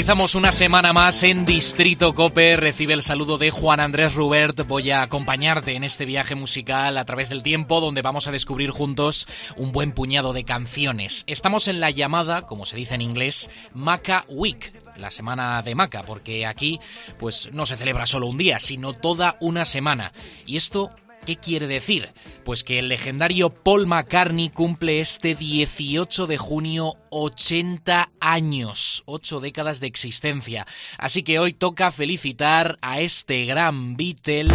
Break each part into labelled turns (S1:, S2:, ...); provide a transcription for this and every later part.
S1: Aterrizamos una semana más en Distrito Cope. Recibe el saludo de Juan Andrés Rubert. Voy a acompañarte en este viaje musical a través del tiempo, donde vamos a descubrir juntos un buen puñado de canciones. Estamos en la llamada, como se dice en inglés, Maca Week la semana de Maca, porque aquí pues no se celebra solo un día, sino toda una semana. Y esto ¿Qué quiere decir? Pues que el legendario Paul McCartney cumple este 18 de junio 80 años, 8 décadas de existencia. Así que hoy toca felicitar a este gran Beatle.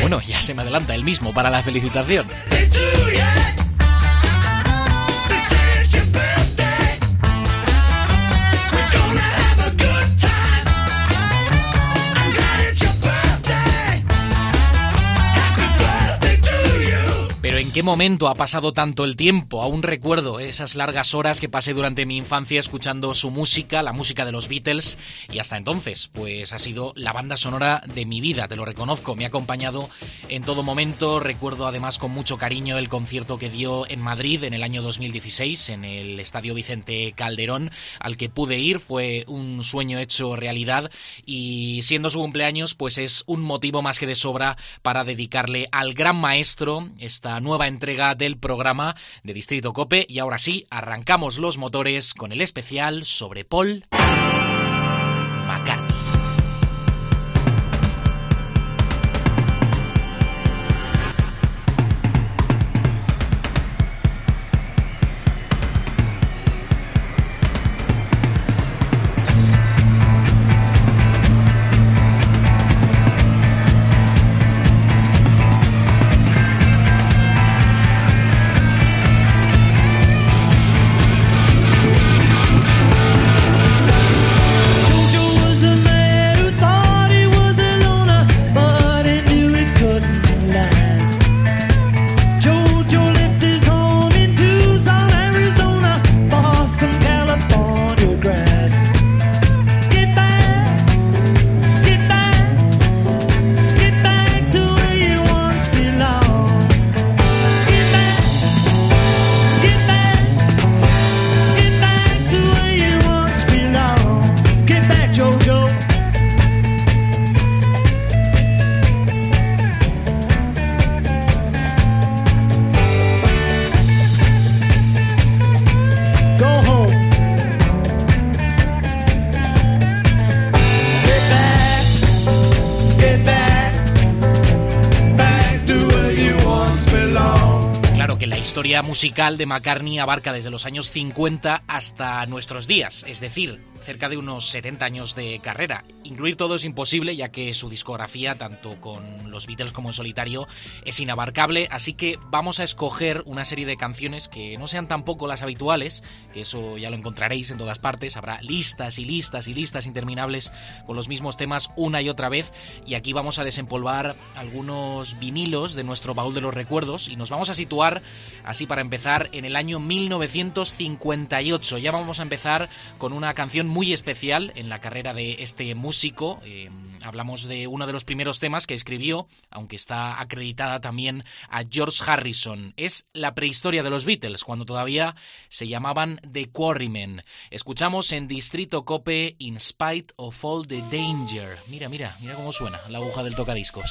S1: Bueno, ya se me adelanta el mismo para la felicitación. ¿En qué momento ha pasado tanto el tiempo? Aún recuerdo esas largas horas que pasé durante mi infancia escuchando su música, la música de los Beatles, y hasta entonces, pues ha sido la banda sonora de mi vida, te lo reconozco, me ha acompañado en todo momento. Recuerdo además con mucho cariño el concierto que dio en Madrid en el año 2016, en el Estadio Vicente Calderón, al que pude ir, fue un sueño hecho realidad, y siendo su cumpleaños, pues es un motivo más que de sobra para dedicarle al gran maestro esta nueva entrega del programa de Distrito Cope y ahora sí, arrancamos los motores con el especial sobre Paul McCartney. Musical de McCartney abarca desde los años 50 hasta nuestros días, es decir, cerca de unos 70 años de carrera. Incluir todo es imposible ya que su discografía, tanto con los Beatles como en solitario, es inabarcable, así que vamos a escoger una serie de canciones que no sean tampoco las habituales, que eso ya lo encontraréis en todas partes, habrá listas y listas y listas interminables con los mismos temas una y otra vez, y aquí vamos a desempolvar algunos vinilos de nuestro baúl de los recuerdos y nos vamos a situar así para empezar en el año 1958. Ya vamos a empezar con una canción muy especial en la carrera de este músico. Eh, hablamos de uno de los primeros temas que escribió, aunque está acreditada también a George Harrison. Es la prehistoria de los Beatles, cuando todavía se llamaban The Quarrymen. Escuchamos en Distrito Cope In Spite of All the Danger. Mira, mira, mira cómo suena la aguja del tocadiscos.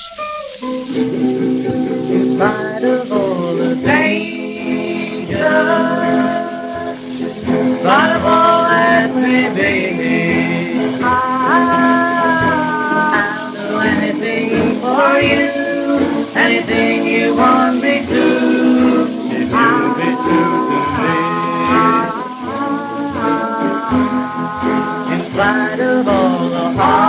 S2: Spite of all the heartache,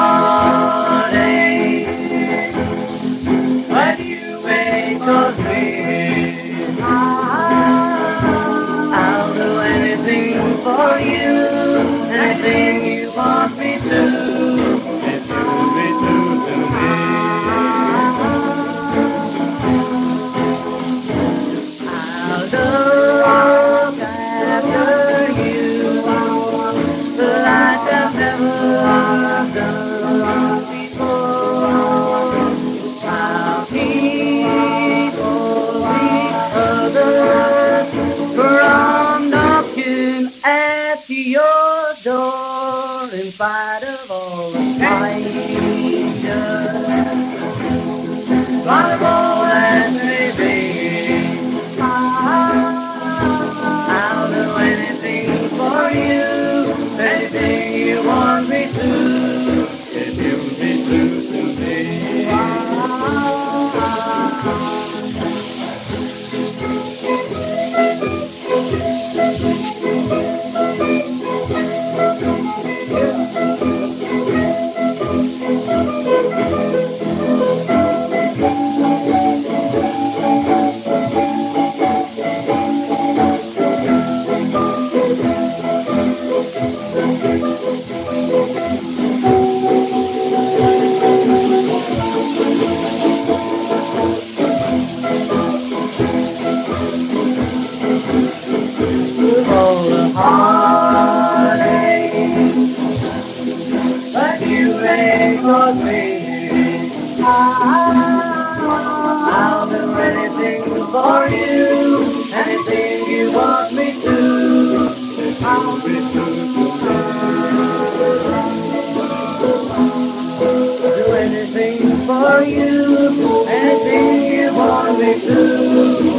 S2: that you make for me. I'll do anything for you, anything you want me to. I'll be true. Do anything for you, anything you want me to.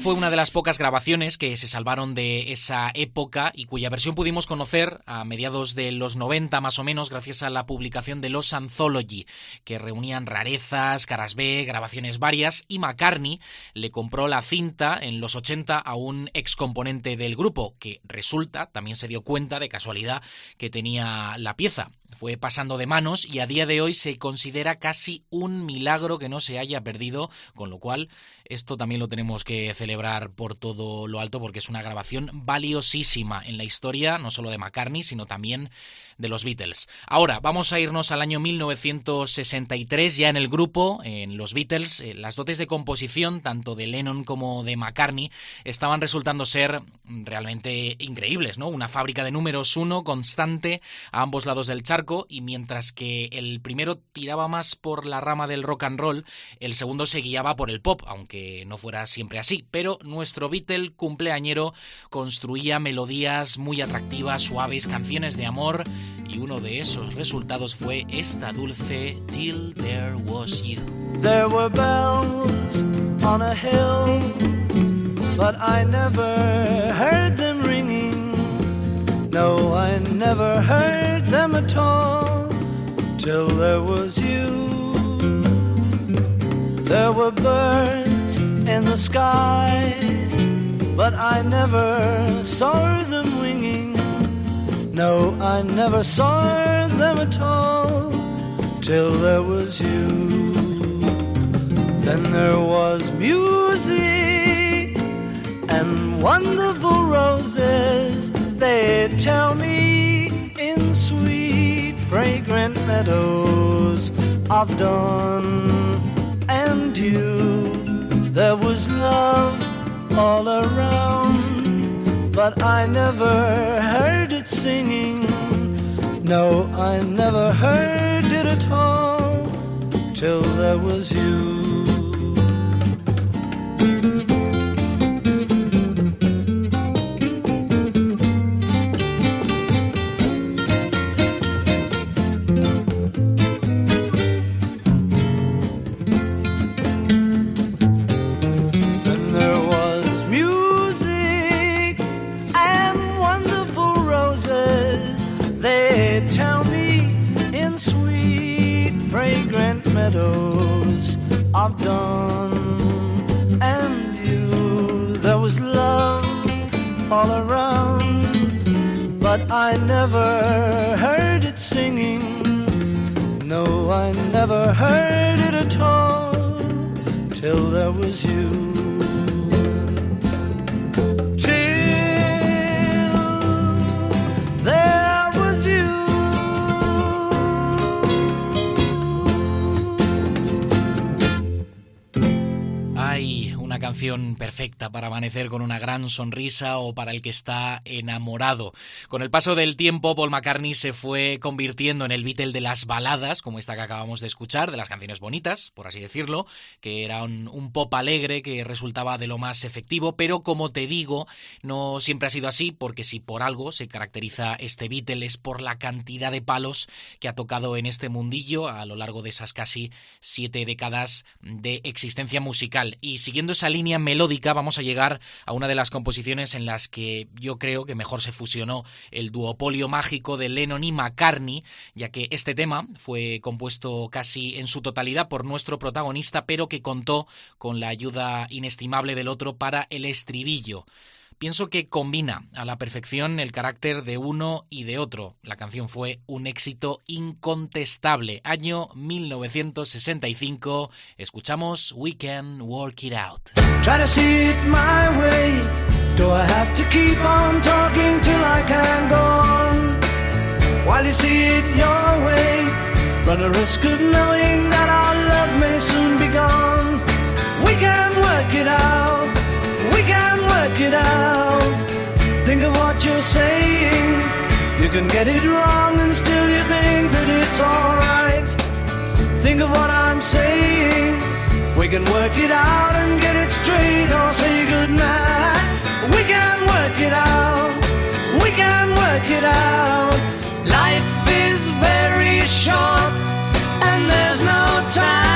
S1: Fue una de las pocas grabaciones que se salvaron de esa época y cuya versión pudimos conocer a mediados de los 90 más o menos gracias a la publicación de los Anthology, que reunían rarezas, caras B, grabaciones varias y McCartney le compró la cinta en los 80 a un ex componente del grupo que resulta, también se dio cuenta de casualidad que tenía la pieza. Fue pasando de manos y a día de hoy se considera casi un milagro que no se haya perdido, con lo cual esto también lo tenemos que celebrar por todo lo alto porque es una grabación valiosísima en la historia, no solo de McCartney, sino también de los Beatles. Ahora, vamos a irnos al año 1963, ya en el grupo, en los Beatles, eh, las dotes de composición, tanto de Lennon como de McCartney, estaban resultando ser realmente increíbles, ¿no? Una fábrica de números uno constante a ambos lados del charco, y mientras que el primero tiraba más por la rama del rock and roll, el segundo se guiaba por el pop, aunque no fuera siempre así. Pero nuestro Beatle cumpleañero construía melodías muy atractivas, suaves, canciones de amor, y uno de esos resultados fue esta dulce Till There Was You.
S3: There were bells on a hill, but I never heard them ringing. No, I never heard them at all till there was you. There were birds in the sky, but I never saw them winging. No, I never saw them at all till there was you. Then there was music and wonderful roses. They tell me in sweet, fragrant meadows of dawn and dew. There was love all around, but I never heard singing. No, I never heard it at all till there was you. All around, but I never heard it singing. No, I never heard it at all till there was you.
S1: Canción perfecta para amanecer con una gran sonrisa o para el que está enamorado. Con el paso del tiempo, Paul McCartney se fue convirtiendo en el Beatle de las baladas, como esta que acabamos de escuchar, de las canciones bonitas, por así decirlo, que era un, un pop alegre que resultaba de lo más efectivo, pero como te digo, no siempre ha sido así, porque si por algo se caracteriza este Beatle es por la cantidad de palos que ha tocado en este mundillo a lo largo de esas casi siete décadas de existencia musical. Y siguiendo esa línea melódica, vamos a llegar a una de las composiciones en las que yo creo que mejor se fusionó el duopolio mágico de Lennon y McCartney, ya que este tema fue compuesto casi en su totalidad por nuestro protagonista, pero que contó con la ayuda inestimable del otro para el estribillo. Pienso que combina a la perfección el carácter de uno y de otro. La canción fue un éxito incontestable. Año 1965. Escuchamos We Can Work It Out.
S3: Try to it I I your way, run a risk of knowing that our it's alright. Think of what I'm saying. We can work it out and get it straight or say goodnight. We can work it out. We can work it out. Life is very short and there's no time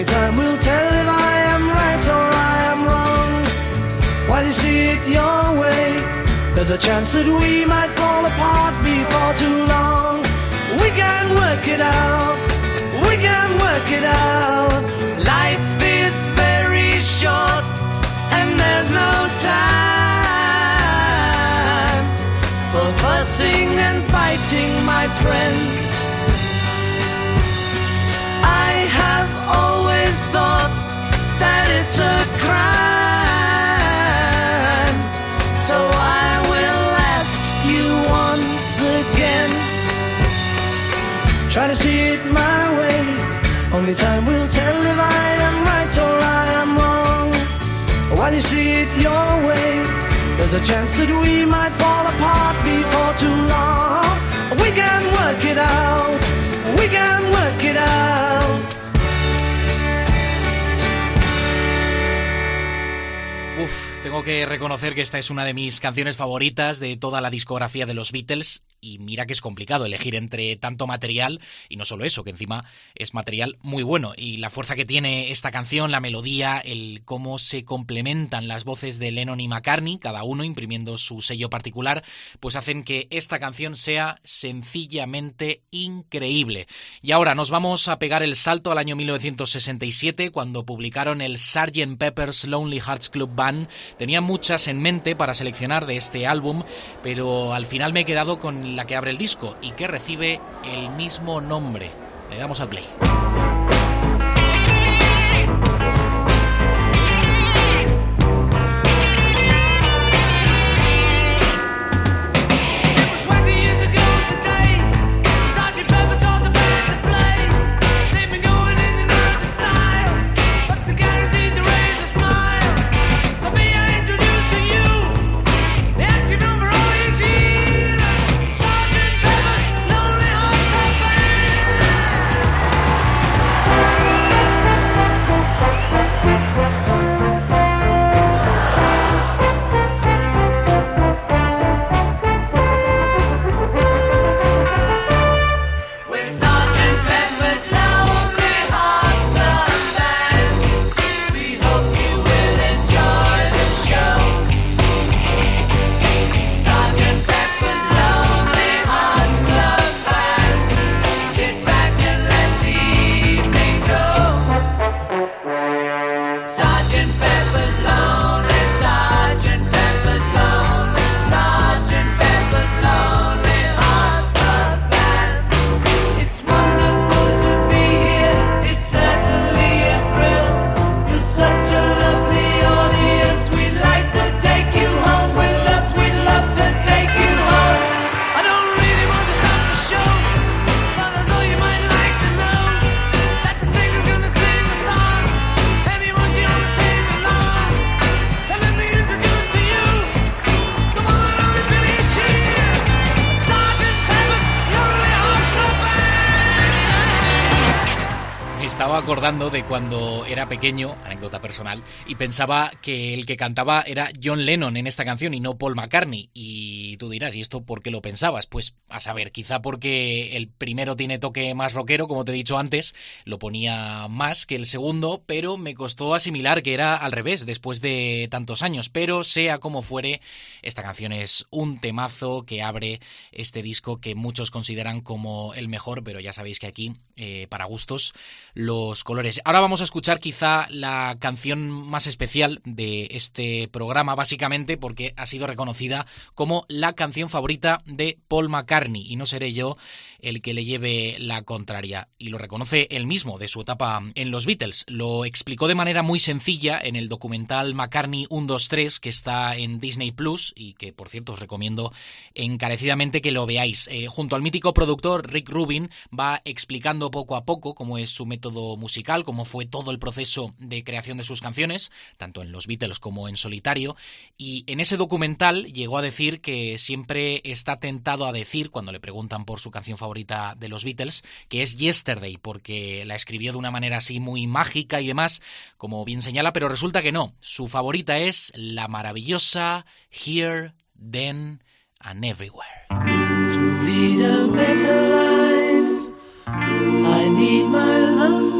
S3: Only time will tell if I am right or I am wrong. While you see it your way, there's a chance that we might fall apart before too long. We can work it out. We can work it out. Life is very short and there's no time for fussing and fighting, my friend. I have always thought that it's a crime. So I will ask you once again. Try to see it my way. Only time will tell if I am right or I am wrong. While you see it your way, there's a chance that we might fall apart before too long. We can work it out.
S1: Tengo que reconocer que esta es una de mis canciones favoritas de toda la discografía de los Beatles y mira que es complicado elegir entre tanto material y no solo eso, que encima es material muy bueno y la fuerza que tiene esta canción, la melodía, el cómo se complementan las voces de Lennon y McCartney, cada uno imprimiendo su sello particular, pues hacen que esta canción sea sencillamente increíble. Y ahora nos vamos a pegar el salto al año 1967 cuando publicaron el Sgt. Pepper's Lonely Hearts Club Band. Tenía muchas en mente para seleccionar de este álbum, pero al final me he quedado con la que abre el disco y que recibe el mismo nombre. Le damos al play. Cuando era pequeño, anécdota personal, y pensaba que el que cantaba era John Lennon en esta canción y no Paul McCartney. Y tú dirás, ¿y esto por qué lo pensabas? Pues a saber, quizá porque el primero tiene toque más rockero, como te he dicho antes, lo ponía más que el segundo, pero me costó asimilar que era al revés después de tantos años. Pero sea como fuere, esta canción es un temazo que abre este disco que muchos consideran como el mejor, pero ya sabéis que aquí, eh, para gustos, los colores. Ahora vamos a escuchar quizá la canción más especial de este programa, básicamente porque ha sido reconocida como la canción favorita de Paul McCartney y no seré yo el que le lleve la contraria. Y lo reconoce él mismo de su etapa en los Beatles. Lo explicó de manera muy sencilla en el documental McCartney 123 que está en Disney Plus y que por cierto os recomiendo encarecidamente que lo veáis. Eh, junto al mítico productor Rick Rubin va explicando poco a poco cómo es su método musical, cómo fue todo el proceso de creación de sus canciones, tanto en los Beatles como en solitario. Y en ese documental llegó a decir que siempre está tentado a decir, cuando le preguntan por su canción favorita de los Beatles, que es Yesterday, porque la escribió de una manera así muy mágica y demás, como bien señala, pero resulta que no. Su favorita es la maravillosa Here, Then and Everywhere.
S3: To lead a better life, I need my love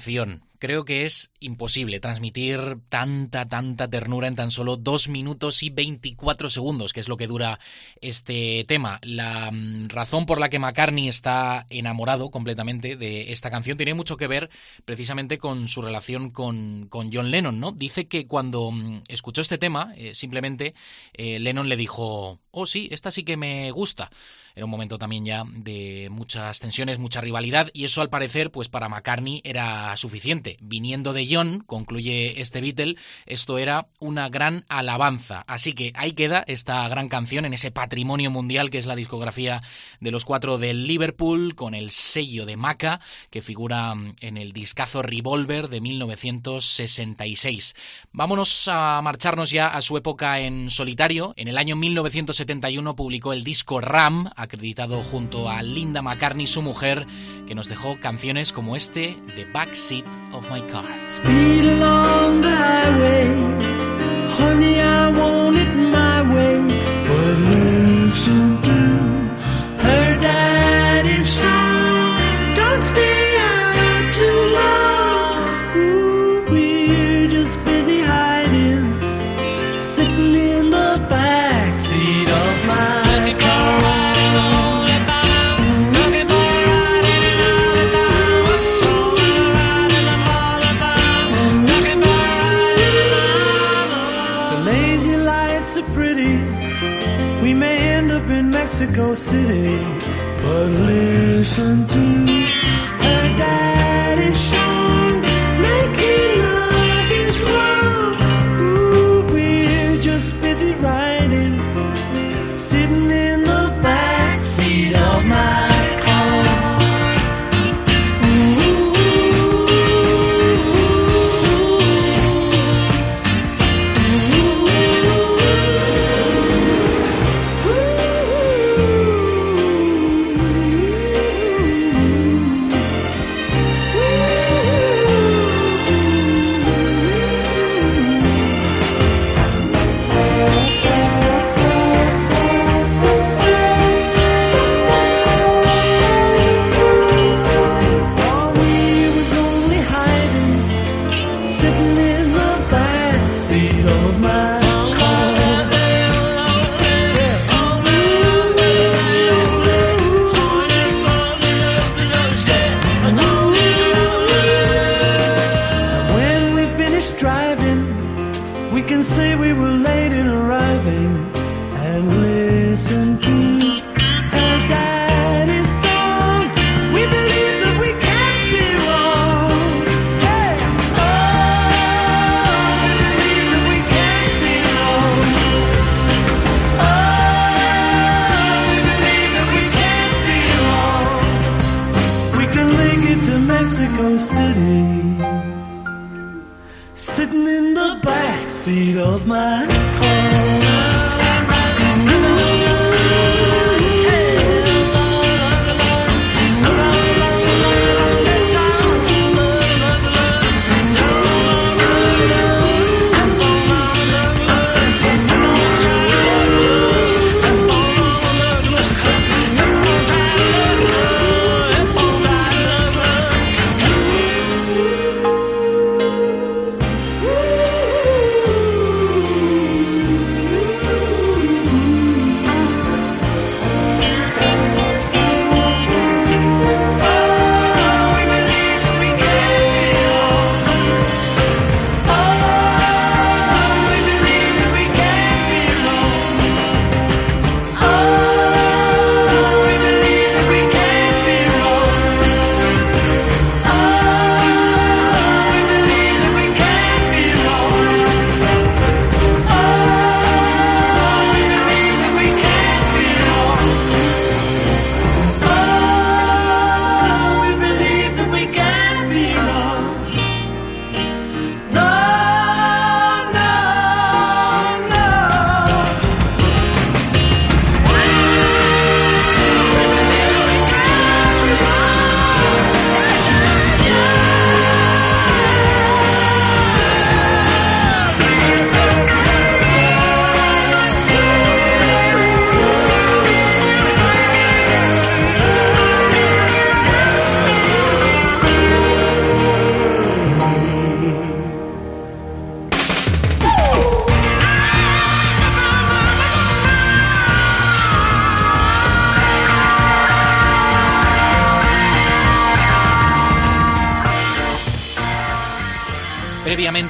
S1: canción. Transmitir tanta, tanta ternura en tan solo 2 minutos y 24 segundos, que es lo que dura este tema. La mm, razón por la que McCartney está enamorado completamente de esta canción tiene mucho que ver precisamente con su relación con, con John Lennon, ¿no? Dice que cuando mm, escuchó este tema, eh, simplemente eh, Lennon le dijo, oh sí, esta sí que me gusta. Era un momento también ya de muchas tensiones, mucha rivalidad, y eso al parecer, pues para McCartney era suficiente. Viniendo de John, concluye este Beatle, esto era una gran alabanza. Así que ahí queda esta gran canción en ese patrimonio mundial que es la discografía de los cuatro del Liverpool, con el sello de Maca, que figura en el discazo Revolver de 1966. Vámonos a marcharnos ya a su época en solitario. En el año 1971 publicó el disco Ram, acreditado junto a Linda McCartney, su mujer, que nos dejó canciones como este, The Backseat of My Car.
S3: Speed along the highway, honey, I want it my way. What love listen to her of my We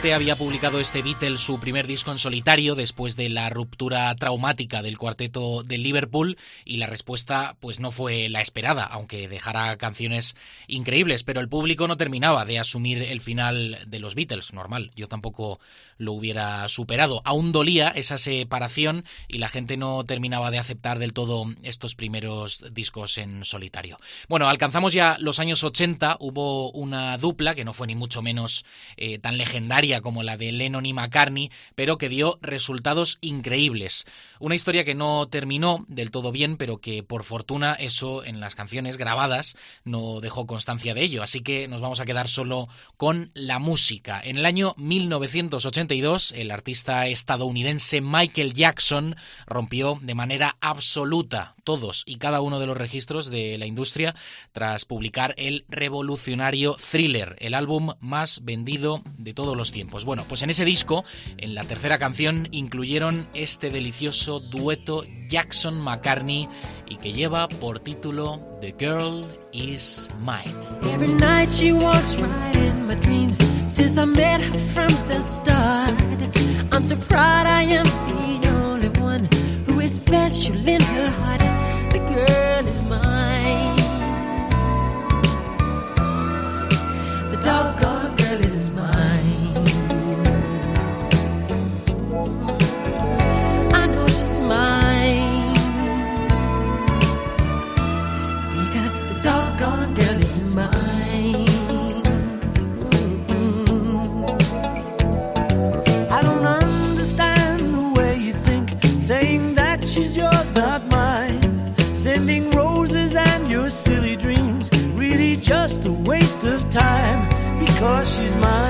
S1: Había publicado este Beatles su primer disco en solitario después de la ruptura traumática del cuarteto de Liverpool y la respuesta pues no fue la esperada, aunque dejara canciones increíbles, pero el público no terminaba de asumir el final de los Beatles, normal, yo tampoco lo hubiera superado. Aún dolía esa separación y la gente no terminaba de aceptar del todo estos primeros discos en solitario. Bueno, alcanzamos ya los años 80, hubo una dupla que no fue ni mucho menos eh, tan legendaria como la de Lennon y McCartney, pero que dio resultados increíbles. Una historia que no terminó del todo bien, pero que por fortuna eso en las canciones grabadas no dejó constancia de ello, así que nos vamos a quedar solo con la música. En el año 1982, el artista estadounidense Michael Jackson rompió de manera absoluta todos y cada uno de los registros de la industria tras publicar el revolucionario Thriller, el álbum más vendido de todos los tiempos. Bueno, pues en ese disco, en la tercera canción, incluyeron este delicioso dueto Jackson-McCartney y que lleva por título The Girl Is Mine.
S4: Every night she walks right in my dreams since I met her from the start. I'm so proud I am the only one who is special in her heart. Because
S3: she's mine.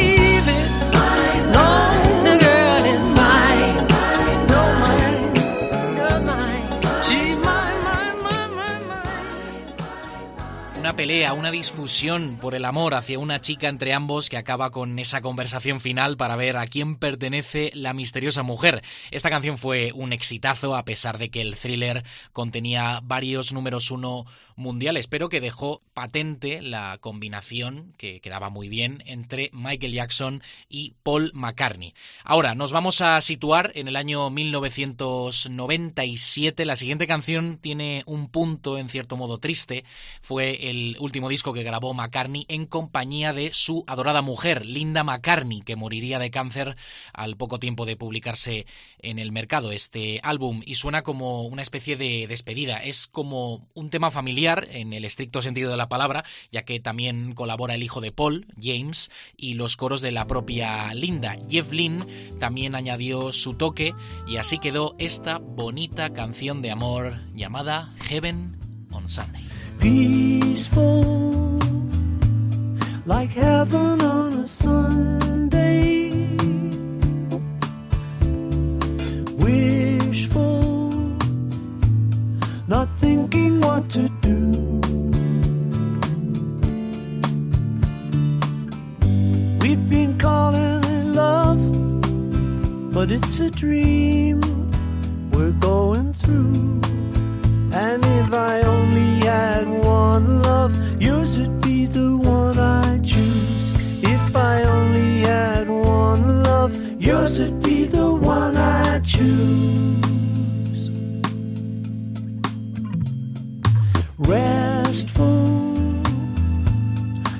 S1: pelea, una discusión por el amor hacia una chica entre ambos que acaba con esa conversación final para ver a quién pertenece la misteriosa mujer. Esta canción fue un exitazo a pesar de que el thriller contenía varios números uno mundiales, pero que dejó patente la combinación, que quedaba muy bien, entre Michael Jackson y Paul McCartney. Ahora, nos vamos a situar en el año 1997. La siguiente canción tiene un punto en cierto modo triste. Fue el último disco que grabó McCartney en compañía de su adorada mujer, Linda McCartney, que moriría de cáncer al poco tiempo de publicarse en el mercado este álbum y suena como una especie de despedida. Es como un tema familiar en el estricto sentido de la palabra, ya que también colabora el hijo de Paul, James, y los coros de la propia Linda. Jeff Lynne también añadió su toque y así quedó esta bonita canción de amor llamada Heaven on Sunday.
S3: Peaceful, like heaven on a Sunday. Wishful, not thinking what to do. We've been calling it love, but it's a dream we're going through. And if I only had one love, yours would be the one I choose. If I only had one love, yours would be the one I choose. Restful,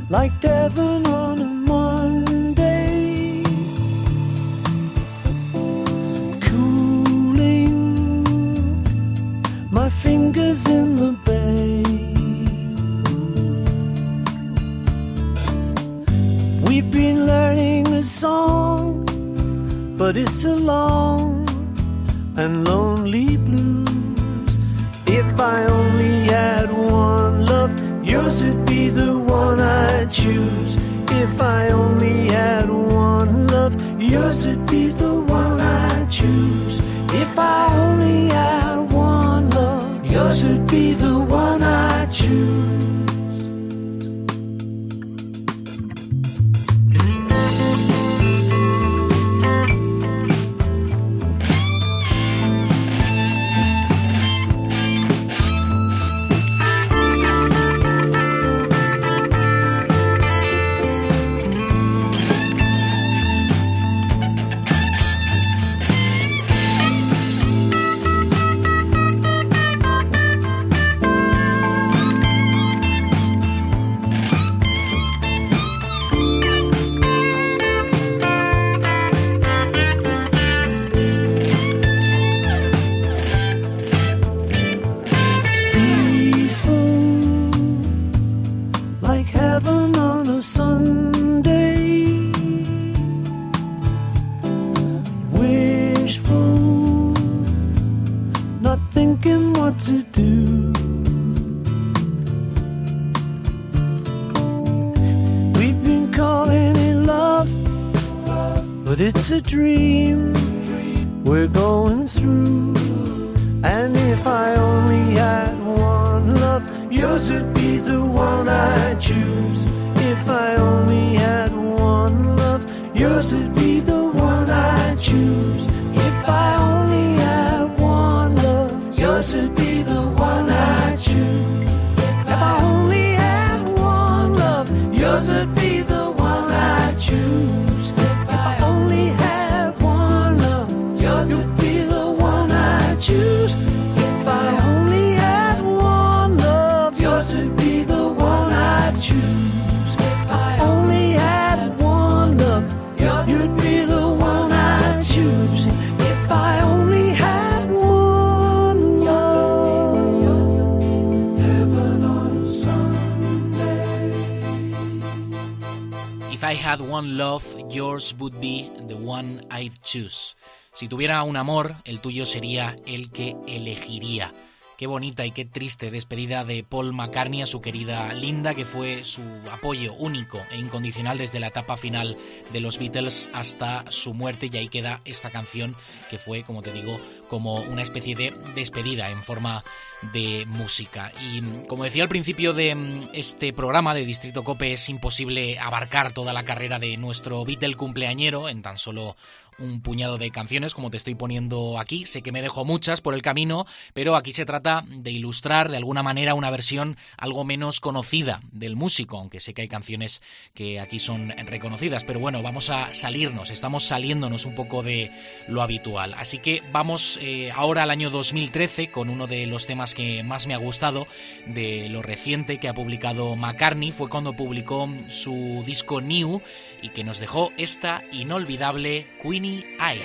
S3: like Devon on a song, but it's a long and lonely blues. If I only had one love, yours would be the one I choose. If I only had one love, yours would be the one I choose. If I only had one love, yours would be the one I choose. What to do. We've been calling it love, but it's a dream we're going through. And if I only had one love, yours would be the one I choose. If I only had one love, yours would be the one I choose. If I only had would be the one I choose. If I only had one love, yours would be Love, yours would be the one
S1: I'd choose. Si tuviera un amor, el tuyo sería el que elegiría. Qué bonita y qué triste despedida de Paul McCartney a su querida Linda, que fue su apoyo único e incondicional desde la etapa final de los Beatles hasta su muerte. Y ahí queda esta canción que fue, como te digo, como una especie de despedida en forma de música. Y como decía al principio de mm, este programa de Distrito Cope, es imposible abarcar toda la carrera de nuestro Beatle cumpleañero en tan solo un puñado de canciones como te estoy poniendo aquí. Sé que me dejo muchas por el camino, pero aquí se trata de ilustrar de alguna manera una versión algo menos conocida del músico, aunque sé que hay canciones que aquí son reconocidas. Pero bueno, vamos a salirnos, estamos saliéndonos un poco de lo habitual. Así que vamos eh, ahora al año 2013 con uno de los temas que más me ha gustado de lo reciente que ha publicado McCartney. Fue cuando publicó su disco New y que nos dejó esta inolvidable Queenie Eye.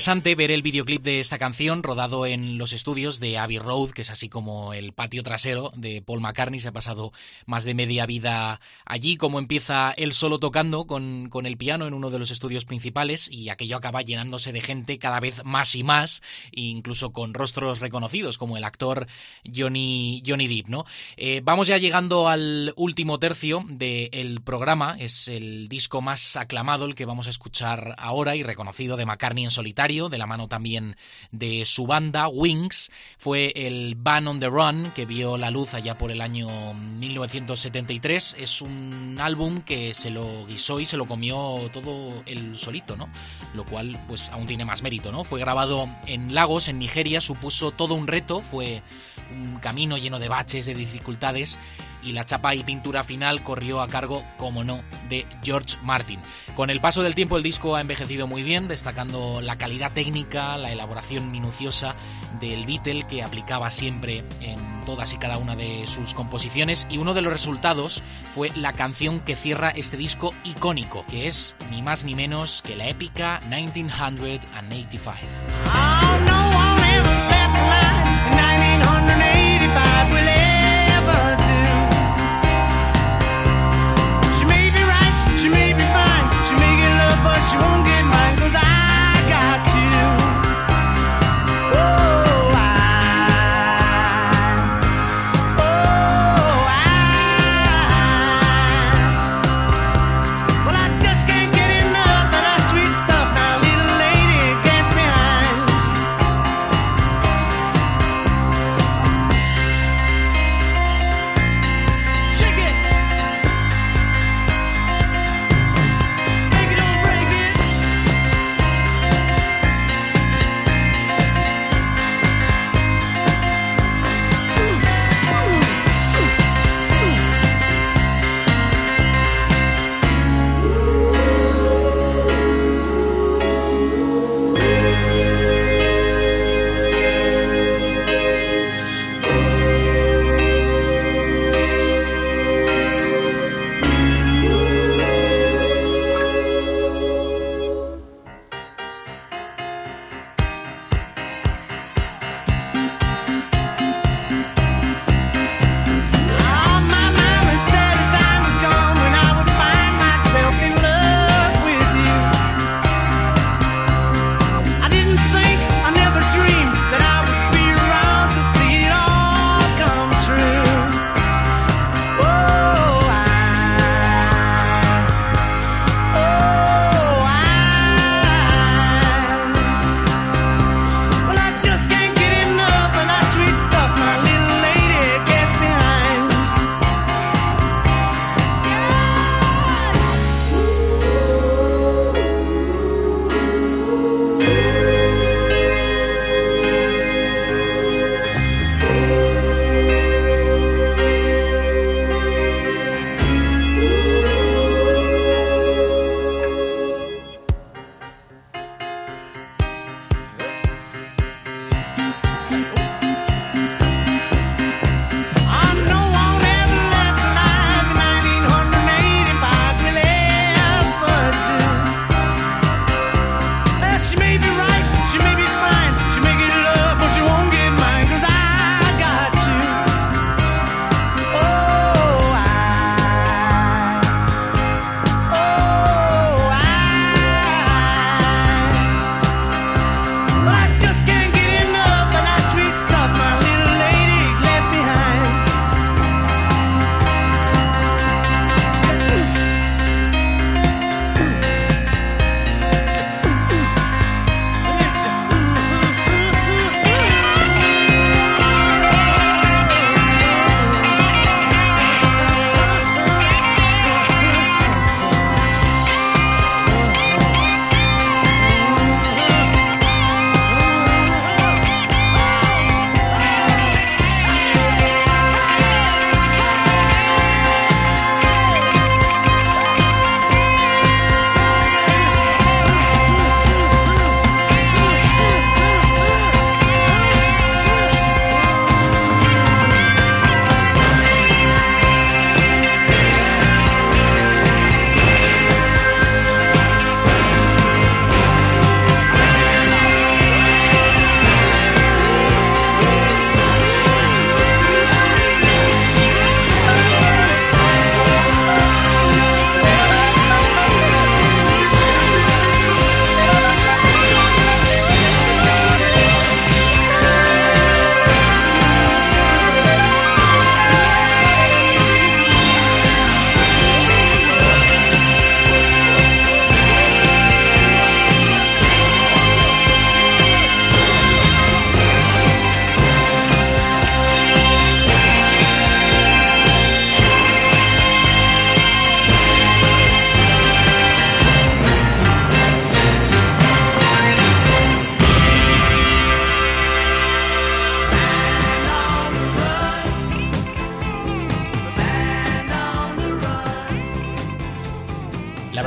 S1: Interesante ver el videoclip de esta canción rodado en los estudios de Abbey Road, que es así como el patio trasero de Paul McCartney. Se ha pasado más de media vida allí, como empieza él solo tocando con, con el piano en uno de los estudios principales y aquello acaba llenándose de gente cada vez más y más, incluso con rostros reconocidos como el actor Johnny, Johnny Depp. ¿no? Eh, vamos ya llegando al último tercio del programa. Es el disco más aclamado el que vamos a escuchar ahora y reconocido de McCartney en solitario, de la mano también de su banda, Wings. Fue el Ban on the Run, que vio la luz allá por el año 1973. Es un álbum que se lo guisó y se lo comió todo el solito, ¿no? Lo cual, pues, aún tiene más mérito, ¿no? Fue grabado en Lagos, en Nigeria, supuso todo un reto, fue un camino lleno de baches, de dificultades y la chapa y pintura final corrió a cargo, como no, de George Martin. Con el paso del tiempo el disco ha envejecido muy bien, destacando la calidad técnica, la elaboración minuciosa del Beatle que aplicaba siempre en todas y cada una de sus composiciones y uno de los resultados fue la canción que cierra este disco icónico, que es ni más ni menos que la épica 1985.
S5: Love, but she won't get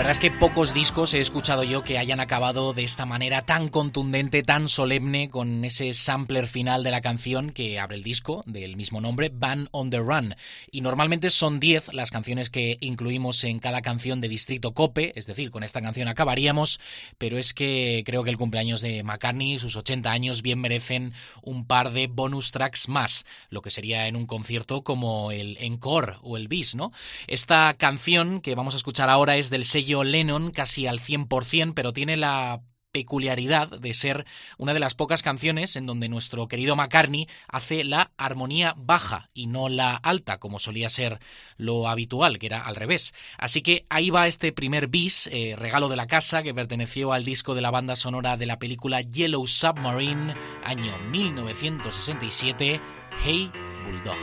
S1: verdad es que pocos discos he escuchado yo que hayan acabado de esta manera tan contundente, tan solemne, con ese sampler final de la canción que abre el disco del mismo nombre, Van on the Run. Y normalmente son 10 las canciones que incluimos en cada canción de Distrito Cope, es decir, con esta canción acabaríamos, pero es que creo que el cumpleaños de McCartney, sus 80 años, bien merecen un par de bonus tracks más, lo que sería en un concierto como el Encore o el Bis, ¿no? Esta canción que vamos a escuchar ahora es del sello Lennon casi al 100%, pero tiene la peculiaridad de ser una de las pocas canciones en donde nuestro querido McCartney hace la armonía baja y no la alta, como solía ser lo habitual, que era al revés. Así que ahí va este primer bis, eh, regalo de la casa, que perteneció al disco de la banda sonora de la película Yellow Submarine, año 1967, Hey Bulldog.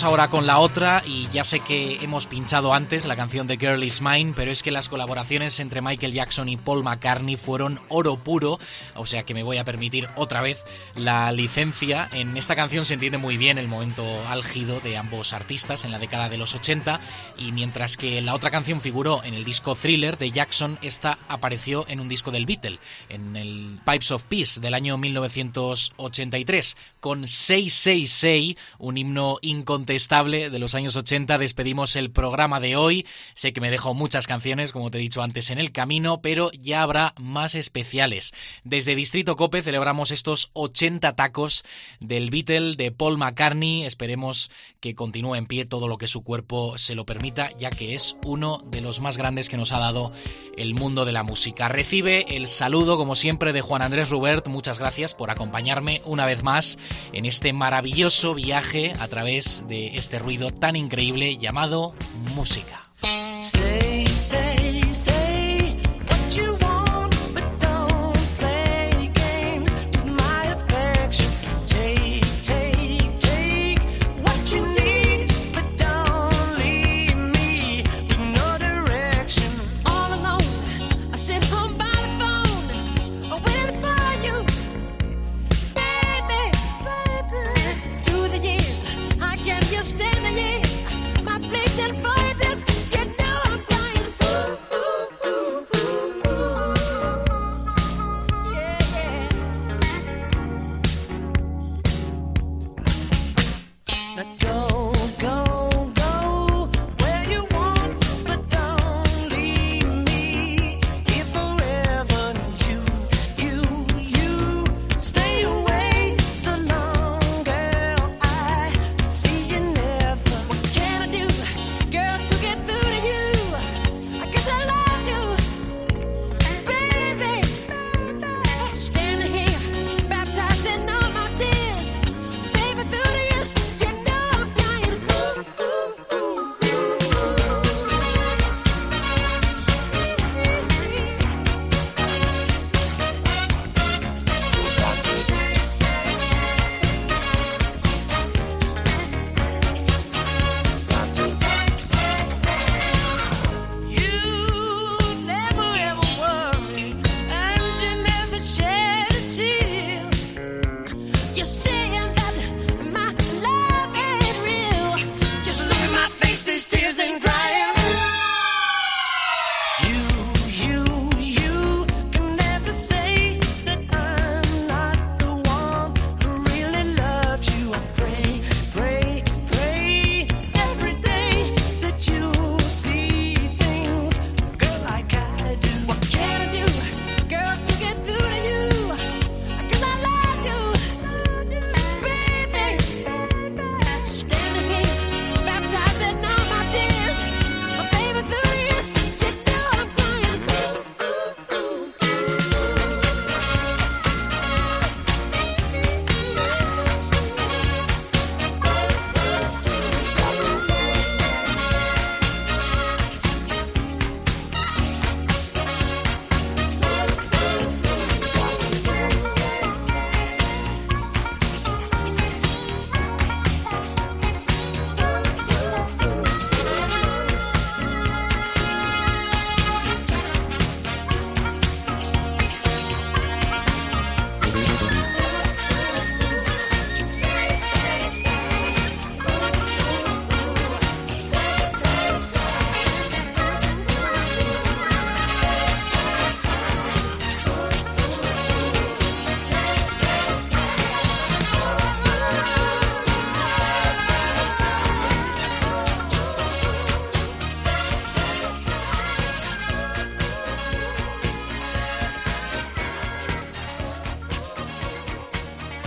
S1: Ahora con la otra y ya sé que hemos pinchado antes la canción de Girl Is Mine, pero es que las colaboraciones entre Michael Jackson y Paul McCartney fueron oro puro, o sea que me voy a permitir otra vez la licencia. En esta canción se entiende muy bien el momento álgido de ambos artistas en la década de los 80 y mientras que la otra canción figuró en el disco Thriller de Jackson, esta apareció en un disco del Beatle, en el Pipes of Peace del año 1983, con 666, un himno incontestable de los años 80. Despedimos el programa de hoy. Sé que me dejo muchas canciones, como te he dicho antes, en el camino, pero ya habrá más especiales. Desde Distrito Cope celebramos estos 80 tacos del Beatle de Paul McCartney. Esperemos que continúe en pie todo lo que su cuerpo se lo permita, ya que es uno de los más grandes que nos ha dado el mundo de la música. Recibe el saludo, como siempre, de Juan Andrés Rubert. Muchas gracias por acompañarme una vez más en este maravilloso viaje a través de este ruido tan increíble llamado música.